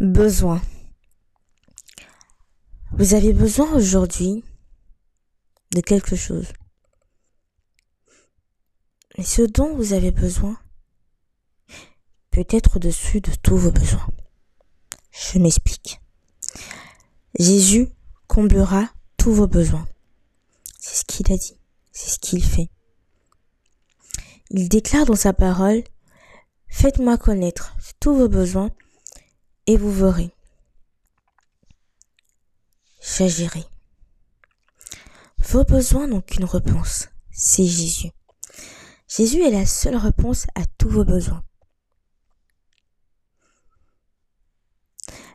Besoin. Vous avez besoin aujourd'hui de quelque chose. Et ce dont vous avez besoin peut être au-dessus de tous vos besoins. Je m'explique. Jésus comblera tous vos besoins. C'est ce qu'il a dit. C'est ce qu'il fait. Il déclare dans sa parole, Faites-moi connaître tous vos besoins et vous verrez. J'agirai. Vos besoins n'ont qu'une réponse, c'est Jésus. Jésus est la seule réponse à tous vos besoins.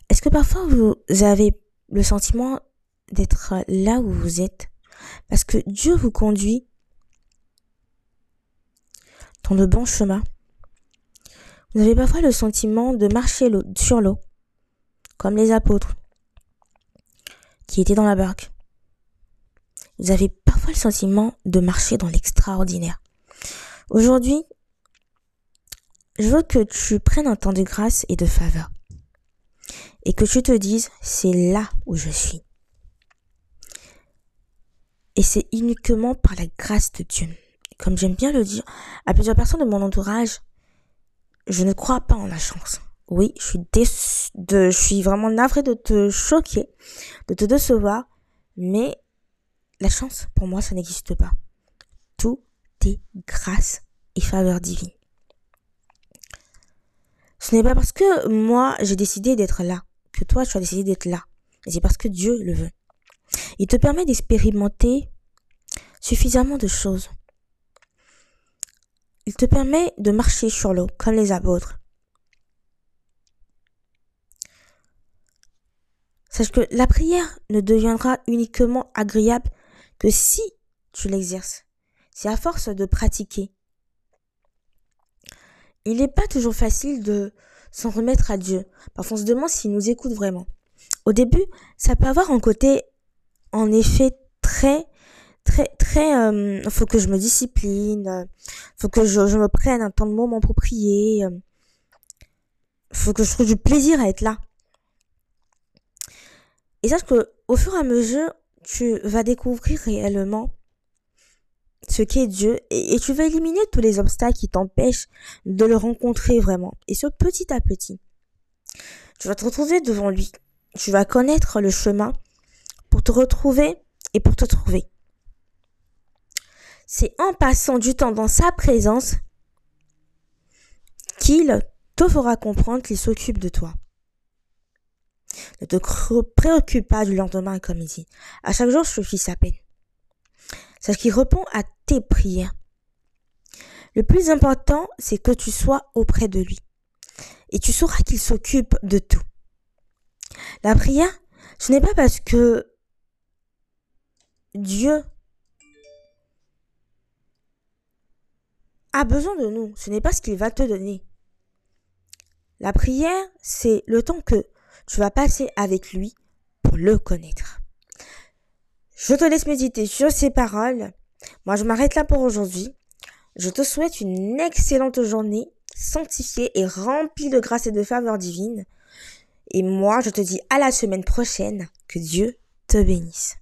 Est-ce que parfois vous avez le sentiment d'être là où vous êtes parce que Dieu vous conduit dans le bon chemin Vous avez parfois le sentiment de marcher sur l'eau, comme les apôtres qui étaient dans la barque. Vous avez parfois le sentiment de marcher dans l'extraordinaire. Aujourd'hui, je veux que tu prennes un temps de grâce et de faveur. Et que tu te dises, c'est là où je suis. Et c'est uniquement par la grâce de Dieu. Comme j'aime bien le dire à plusieurs personnes de mon entourage, je ne crois pas en la chance. Oui, je suis de, je suis vraiment navrée de te choquer, de te décevoir, mais la chance, pour moi, ça n'existe pas. Tout est grâce et faveur divine. Ce n'est pas parce que moi, j'ai décidé d'être là, que toi, tu as décidé d'être là. C'est parce que Dieu le veut. Il te permet d'expérimenter suffisamment de choses. Il te permet de marcher sur l'eau comme les apôtres. Sache que la prière ne deviendra uniquement agréable que si tu l'exerces. C'est à force de pratiquer. Il n'est pas toujours facile de s'en remettre à Dieu. Parfois on se demande s'il nous écoute vraiment. Au début, ça peut avoir un côté, en effet, très, très, très, euh, faut que je me discipline, faut que je, me prenne un temps de moment pour prier, euh, faut que je trouve du plaisir à être là. Et sache que, au fur et à mesure, tu vas découvrir réellement ce qu'est Dieu et, tu vas éliminer tous les obstacles qui t'empêchent de le rencontrer vraiment. Et ce petit à petit, tu vas te retrouver devant lui. Tu vas connaître le chemin pour te retrouver et pour te trouver. C'est en passant du temps dans sa présence qu'il te fera comprendre qu'il s'occupe de toi. Ne te préoccupe pas du lendemain, comme il dit. À chaque jour suffit sa peine. Sache qu'il répond à tes prières. Le plus important, c'est que tu sois auprès de lui. Et tu sauras qu'il s'occupe de tout. La prière, ce n'est pas parce que Dieu besoin de nous. Ce n'est pas ce qu'il va te donner. La prière, c'est le temps que tu vas passer avec lui pour le connaître. Je te laisse méditer sur ces paroles. Moi, je m'arrête là pour aujourd'hui. Je te souhaite une excellente journée, sanctifiée et remplie de grâce et de faveur divine. Et moi, je te dis à la semaine prochaine. Que Dieu te bénisse.